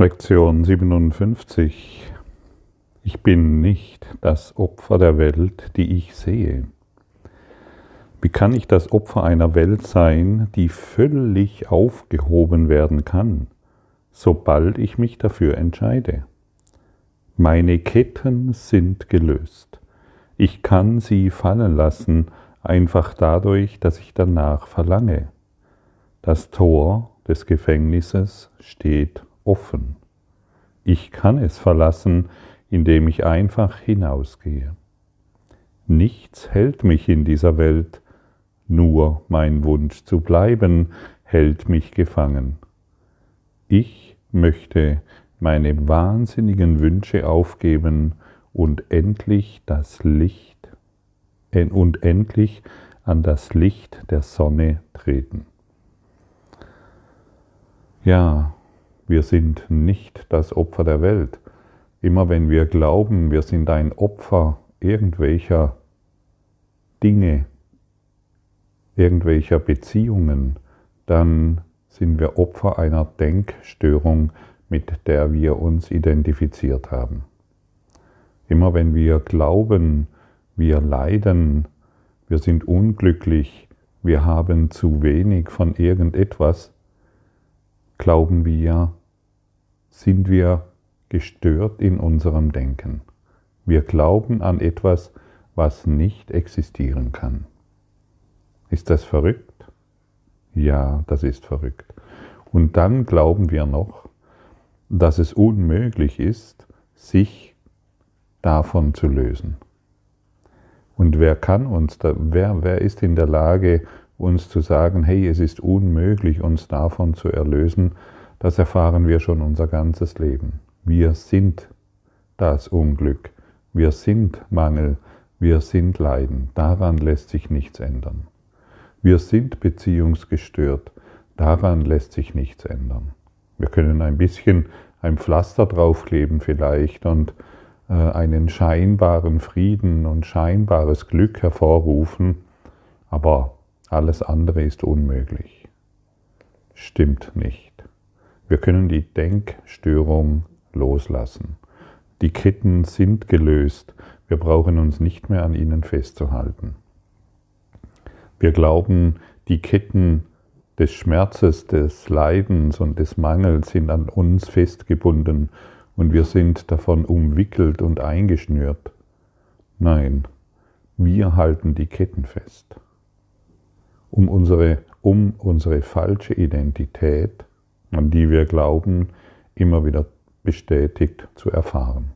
Lektion 57. Ich bin nicht das Opfer der Welt, die ich sehe. Wie kann ich das Opfer einer Welt sein, die völlig aufgehoben werden kann, sobald ich mich dafür entscheide? Meine Ketten sind gelöst. Ich kann sie fallen lassen, einfach dadurch, dass ich danach verlange. Das Tor des Gefängnisses steht offen. Ich kann es verlassen, indem ich einfach hinausgehe. Nichts hält mich in dieser Welt, nur mein Wunsch zu bleiben hält mich gefangen. Ich möchte meine wahnsinnigen Wünsche aufgeben und endlich das Licht und endlich an das Licht der Sonne treten. Ja, wir sind nicht das Opfer der Welt. Immer wenn wir glauben, wir sind ein Opfer irgendwelcher Dinge, irgendwelcher Beziehungen, dann sind wir Opfer einer Denkstörung, mit der wir uns identifiziert haben. Immer wenn wir glauben, wir leiden, wir sind unglücklich, wir haben zu wenig von irgendetwas, glauben wir, sind wir gestört in unserem Denken. Wir glauben an etwas, was nicht existieren kann. Ist das verrückt? Ja, das ist verrückt. Und dann glauben wir noch, dass es unmöglich ist, sich davon zu lösen. Und wer kann uns, da, wer, wer ist in der Lage, uns zu sagen, hey, es ist unmöglich, uns davon zu erlösen, das erfahren wir schon unser ganzes Leben. Wir sind das Unglück, wir sind Mangel, wir sind Leiden, daran lässt sich nichts ändern. Wir sind beziehungsgestört, daran lässt sich nichts ändern. Wir können ein bisschen ein Pflaster draufkleben vielleicht und äh, einen scheinbaren Frieden und scheinbares Glück hervorrufen, aber alles andere ist unmöglich. Stimmt nicht. Wir können die Denkstörung loslassen. Die Ketten sind gelöst. Wir brauchen uns nicht mehr an ihnen festzuhalten. Wir glauben, die Ketten des Schmerzes, des Leidens und des Mangels sind an uns festgebunden und wir sind davon umwickelt und eingeschnürt. Nein, wir halten die Ketten fest um unsere, um unsere falsche Identität, an die wir glauben, immer wieder bestätigt zu erfahren.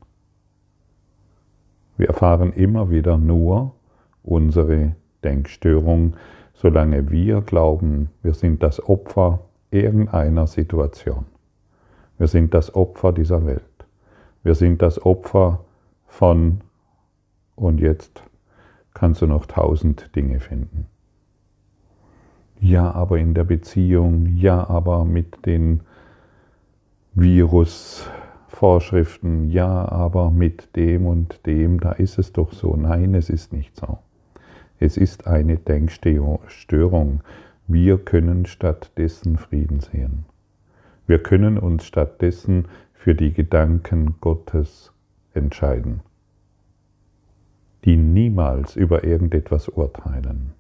Wir erfahren immer wieder nur unsere Denkstörung, solange wir glauben, wir sind das Opfer irgendeiner Situation. Wir sind das Opfer dieser Welt. Wir sind das Opfer von, und jetzt kannst du noch tausend Dinge finden ja, aber in der Beziehung, ja, aber mit den Virusvorschriften, ja, aber mit dem und dem, da ist es doch so. Nein, es ist nicht so. Es ist eine Denkstörung. Wir können stattdessen Frieden sehen. Wir können uns stattdessen für die Gedanken Gottes entscheiden, die niemals über irgendetwas urteilen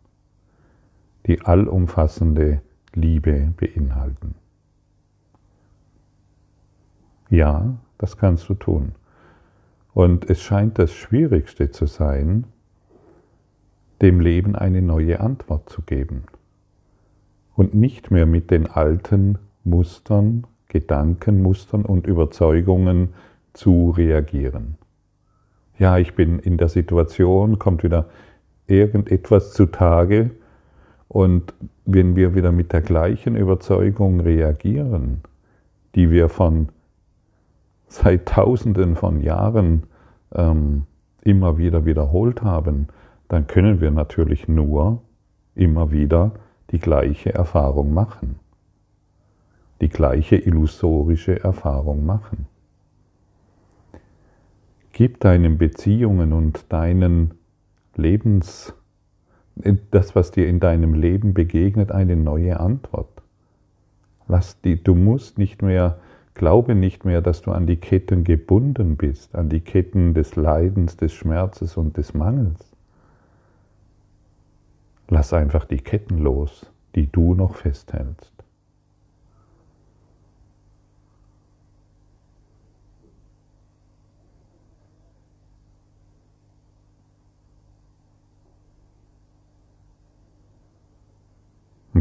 die allumfassende Liebe beinhalten. Ja, das kannst du tun. Und es scheint das Schwierigste zu sein, dem Leben eine neue Antwort zu geben und nicht mehr mit den alten Mustern, Gedankenmustern und Überzeugungen zu reagieren. Ja, ich bin in der Situation, kommt wieder irgendetwas zutage, und wenn wir wieder mit der gleichen Überzeugung reagieren, die wir von seit Tausenden von Jahren ähm, immer wieder wiederholt haben, dann können wir natürlich nur immer wieder die gleiche Erfahrung machen, die gleiche illusorische Erfahrung machen. Gib deinen Beziehungen und deinen Lebens das, was dir in deinem Leben begegnet, eine neue Antwort. Lass die, du musst nicht mehr Glaube nicht mehr, dass du an die Ketten gebunden bist, an die Ketten des Leidens, des Schmerzes und des Mangels. Lass einfach die Ketten los, die du noch festhältst. Und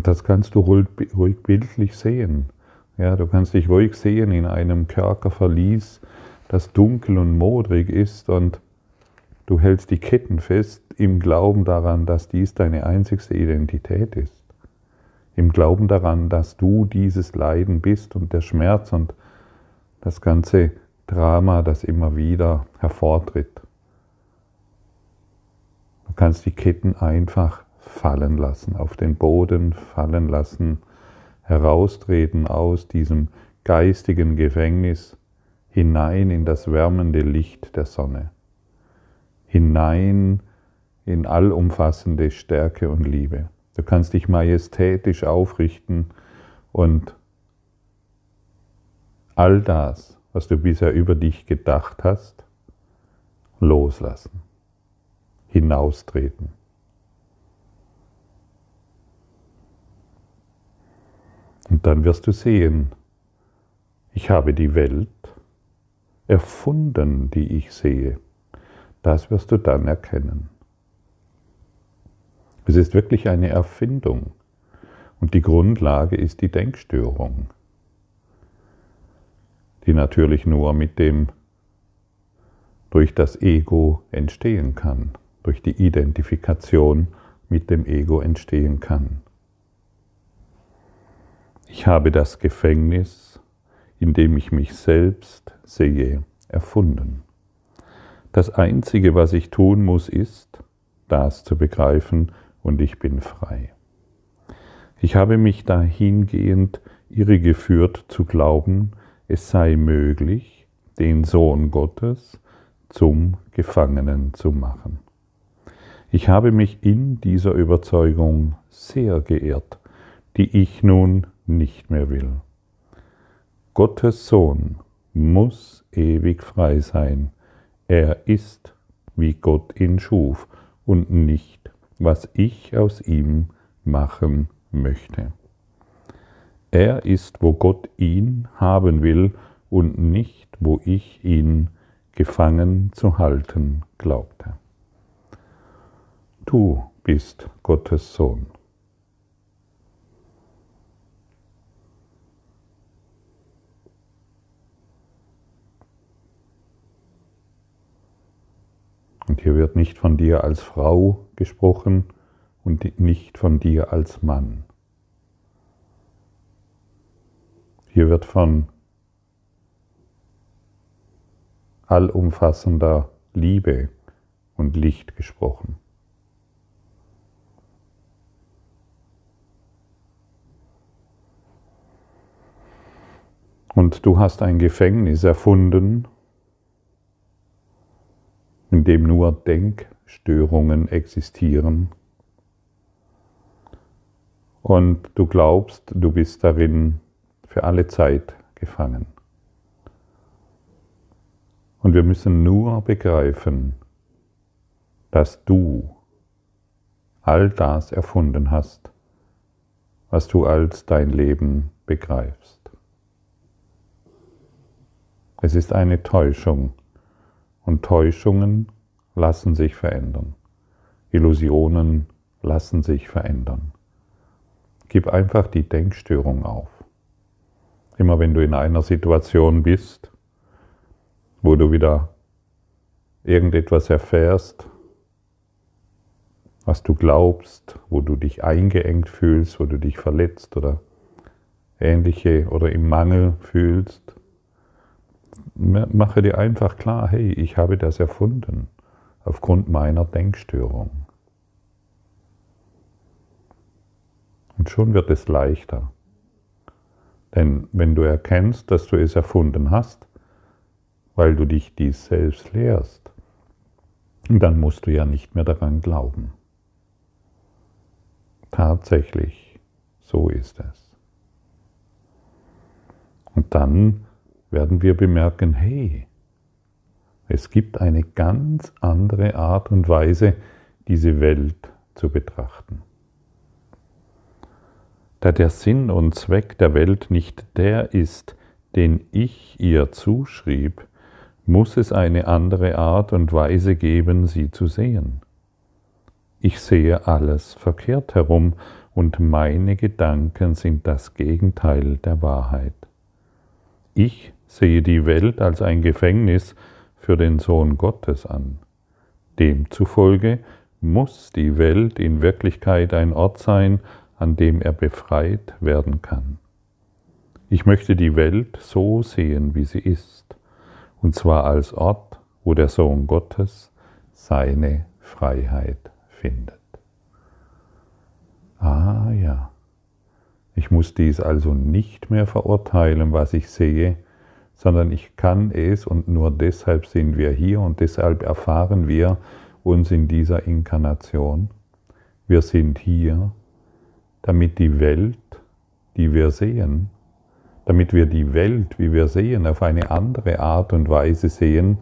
das kannst du ruhig, bildlich sehen. Ja, du kannst dich ruhig sehen in einem Kerkerverlies, das dunkel und modrig ist und du hältst die Ketten fest im Glauben daran, dass dies deine einzigste Identität ist. Im Glauben daran, dass du dieses Leiden bist und der Schmerz und das ganze Drama, das immer wieder hervortritt. Du kannst die Ketten einfach fallen lassen, auf den Boden fallen lassen, heraustreten aus diesem geistigen Gefängnis hinein in das wärmende Licht der Sonne, hinein in allumfassende Stärke und Liebe. Du kannst dich majestätisch aufrichten und all das, was du bisher über dich gedacht hast, loslassen, hinaustreten. Und dann wirst du sehen, ich habe die Welt erfunden, die ich sehe. Das wirst du dann erkennen. Es ist wirklich eine Erfindung und die Grundlage ist die Denkstörung, die natürlich nur mit dem durch das Ego entstehen kann, durch die Identifikation mit dem Ego entstehen kann. Ich habe das Gefängnis, in dem ich mich selbst sehe, erfunden. Das Einzige, was ich tun muss, ist, das zu begreifen, und ich bin frei. Ich habe mich dahingehend irregeführt zu glauben, es sei möglich, den Sohn Gottes zum Gefangenen zu machen. Ich habe mich in dieser Überzeugung sehr geirrt, die ich nun nicht mehr will. Gottes Sohn muss ewig frei sein. Er ist, wie Gott ihn schuf und nicht, was ich aus ihm machen möchte. Er ist, wo Gott ihn haben will und nicht, wo ich ihn gefangen zu halten glaubte. Du bist Gottes Sohn. Und hier wird nicht von dir als Frau gesprochen und nicht von dir als Mann. Hier wird von allumfassender Liebe und Licht gesprochen. Und du hast ein Gefängnis erfunden, in dem nur Denkstörungen existieren. Und du glaubst, du bist darin für alle Zeit gefangen. Und wir müssen nur begreifen, dass du all das erfunden hast, was du als dein Leben begreifst. Es ist eine Täuschung, und Täuschungen lassen sich verändern. Illusionen lassen sich verändern. Gib einfach die Denkstörung auf. Immer wenn du in einer Situation bist, wo du wieder irgendetwas erfährst, was du glaubst, wo du dich eingeengt fühlst, wo du dich verletzt oder ähnliche oder im Mangel fühlst, mache dir einfach klar, hey, ich habe das erfunden aufgrund meiner Denkstörung. Und schon wird es leichter. Denn wenn du erkennst, dass du es erfunden hast, weil du dich dies selbst lehrst, dann musst du ja nicht mehr daran glauben. Tatsächlich, so ist es. Und dann werden wir bemerken, hey, es gibt eine ganz andere Art und Weise, diese Welt zu betrachten. Da der Sinn und Zweck der Welt nicht der ist, den ich ihr zuschrieb, muss es eine andere Art und Weise geben, sie zu sehen. Ich sehe alles verkehrt herum und meine Gedanken sind das Gegenteil der Wahrheit. Ich sehe die Welt als ein Gefängnis für den Sohn Gottes an. Demzufolge muss die Welt in Wirklichkeit ein Ort sein, an dem er befreit werden kann. Ich möchte die Welt so sehen, wie sie ist, und zwar als Ort, wo der Sohn Gottes seine Freiheit findet. Ah ja, ich muss dies also nicht mehr verurteilen, was ich sehe, sondern ich kann es und nur deshalb sind wir hier und deshalb erfahren wir uns in dieser Inkarnation. Wir sind hier, damit die Welt, die wir sehen, damit wir die Welt, wie wir sehen, auf eine andere Art und Weise sehen,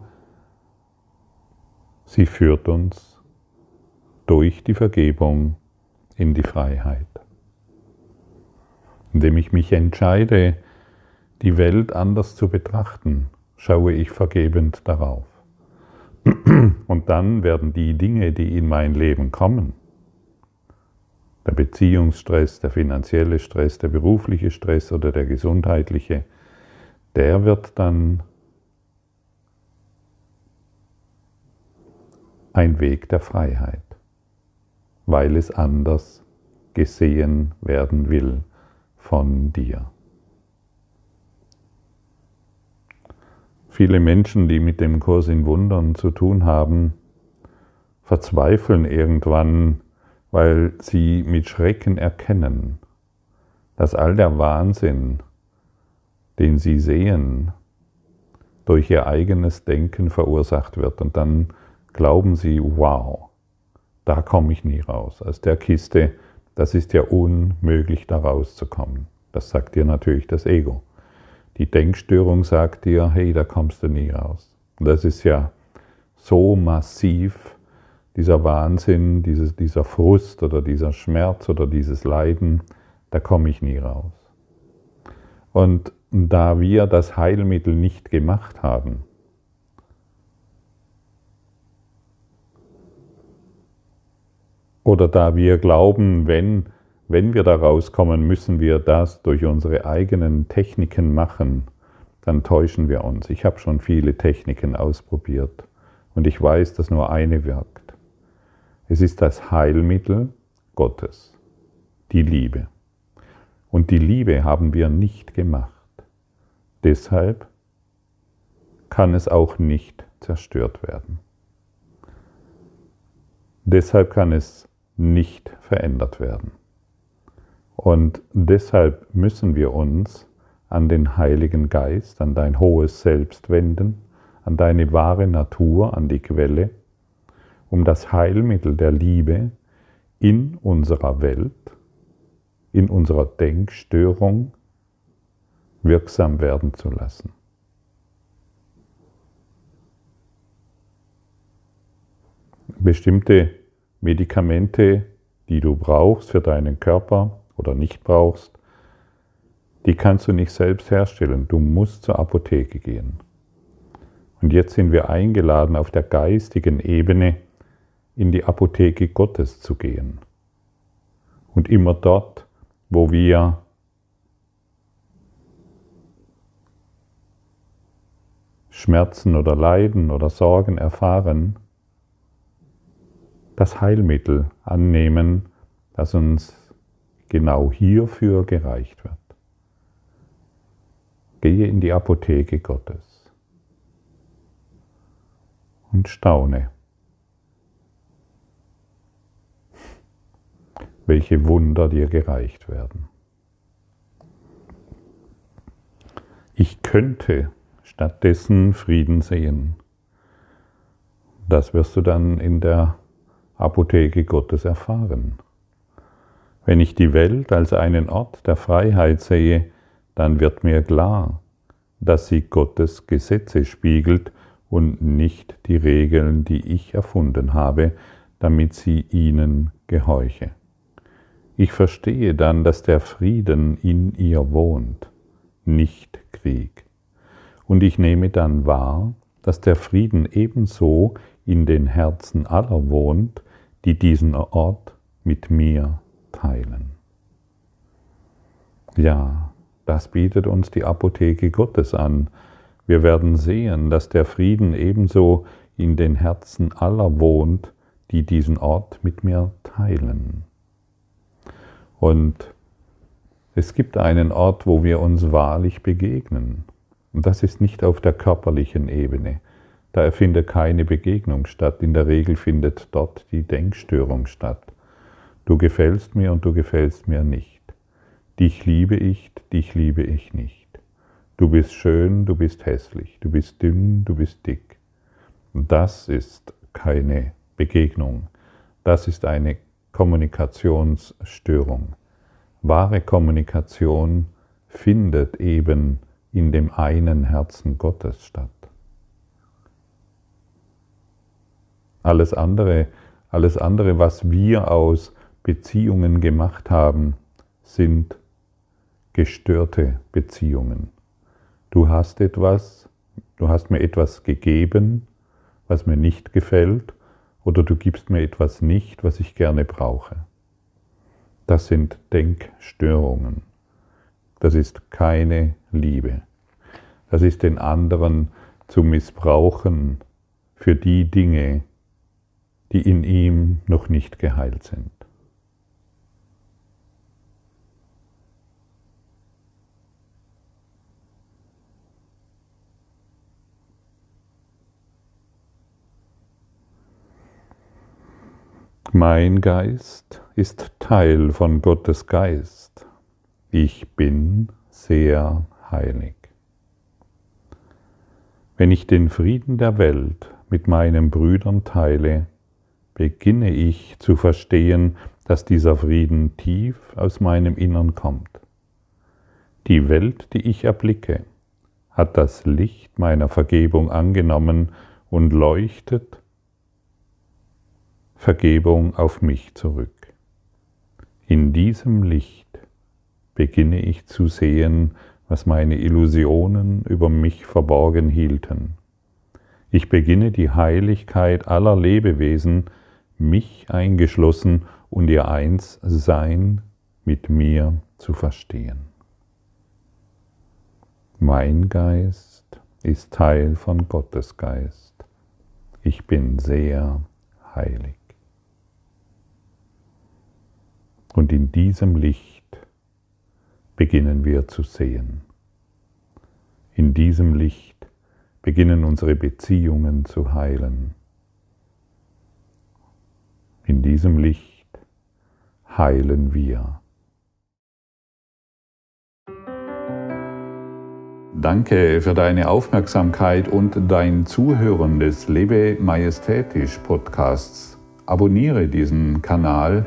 sie führt uns durch die Vergebung in die Freiheit. Indem ich mich entscheide, die Welt anders zu betrachten, schaue ich vergebend darauf. Und dann werden die Dinge, die in mein Leben kommen, der Beziehungsstress, der finanzielle Stress, der berufliche Stress oder der gesundheitliche, der wird dann ein Weg der Freiheit, weil es anders gesehen werden will von dir. Viele Menschen, die mit dem Kurs in Wundern zu tun haben, verzweifeln irgendwann, weil sie mit Schrecken erkennen, dass all der Wahnsinn, den sie sehen, durch ihr eigenes Denken verursacht wird. Und dann glauben sie, wow, da komme ich nie raus. Aus der Kiste, das ist ja unmöglich, da rauszukommen. Das sagt dir natürlich das Ego. Die Denkstörung sagt dir, hey, da kommst du nie raus. Und das ist ja so massiv, dieser Wahnsinn, dieses, dieser Frust oder dieser Schmerz oder dieses Leiden, da komme ich nie raus. Und da wir das Heilmittel nicht gemacht haben, oder da wir glauben, wenn wenn wir da rauskommen, müssen wir das durch unsere eigenen Techniken machen, dann täuschen wir uns. Ich habe schon viele Techniken ausprobiert und ich weiß, dass nur eine wirkt. Es ist das Heilmittel Gottes, die Liebe. Und die Liebe haben wir nicht gemacht. Deshalb kann es auch nicht zerstört werden. Deshalb kann es nicht verändert werden. Und deshalb müssen wir uns an den Heiligen Geist, an dein hohes Selbst wenden, an deine wahre Natur, an die Quelle, um das Heilmittel der Liebe in unserer Welt, in unserer Denkstörung wirksam werden zu lassen. Bestimmte Medikamente, die du brauchst für deinen Körper, oder nicht brauchst, die kannst du nicht selbst herstellen. Du musst zur Apotheke gehen. Und jetzt sind wir eingeladen, auf der geistigen Ebene in die Apotheke Gottes zu gehen. Und immer dort, wo wir Schmerzen oder Leiden oder Sorgen erfahren, das Heilmittel annehmen, das uns genau hierfür gereicht wird. Gehe in die Apotheke Gottes und staune, welche Wunder dir gereicht werden. Ich könnte stattdessen Frieden sehen. Das wirst du dann in der Apotheke Gottes erfahren. Wenn ich die Welt als einen Ort der Freiheit sehe, dann wird mir klar, dass sie Gottes Gesetze spiegelt und nicht die Regeln, die ich erfunden habe, damit sie ihnen gehorche. Ich verstehe dann, dass der Frieden in ihr wohnt, nicht Krieg. Und ich nehme dann wahr, dass der Frieden ebenso in den Herzen aller wohnt, die diesen Ort mit mir teilen. Ja, das bietet uns die Apotheke Gottes an. Wir werden sehen, dass der Frieden ebenso in den Herzen aller wohnt, die diesen Ort mit mir teilen. Und es gibt einen Ort, wo wir uns wahrlich begegnen. Und das ist nicht auf der körperlichen Ebene. Da findet keine Begegnung statt. In der Regel findet dort die Denkstörung statt. Du gefällst mir und du gefällst mir nicht. Dich liebe ich, dich liebe ich nicht. Du bist schön, du bist hässlich. Du bist dünn, du bist dick. Das ist keine Begegnung. Das ist eine Kommunikationsstörung. Wahre Kommunikation findet eben in dem einen Herzen Gottes statt. Alles andere, alles andere, was wir aus Beziehungen gemacht haben, sind gestörte Beziehungen. Du hast etwas, du hast mir etwas gegeben, was mir nicht gefällt, oder du gibst mir etwas nicht, was ich gerne brauche. Das sind Denkstörungen. Das ist keine Liebe. Das ist den anderen zu missbrauchen für die Dinge, die in ihm noch nicht geheilt sind. Mein Geist ist Teil von Gottes Geist. Ich bin sehr heilig. Wenn ich den Frieden der Welt mit meinen Brüdern teile, beginne ich zu verstehen, dass dieser Frieden tief aus meinem Innern kommt. Die Welt, die ich erblicke, hat das Licht meiner Vergebung angenommen und leuchtet Vergebung auf mich zurück. In diesem Licht beginne ich zu sehen, was meine Illusionen über mich verborgen hielten. Ich beginne die Heiligkeit aller Lebewesen, mich eingeschlossen und ihr Einssein mit mir zu verstehen. Mein Geist ist Teil von Gottes Geist. Ich bin sehr heilig. Und in diesem Licht beginnen wir zu sehen. In diesem Licht beginnen unsere Beziehungen zu heilen. In diesem Licht heilen wir. Danke für deine Aufmerksamkeit und dein Zuhören des Lebe Majestätisch Podcasts. Abonniere diesen Kanal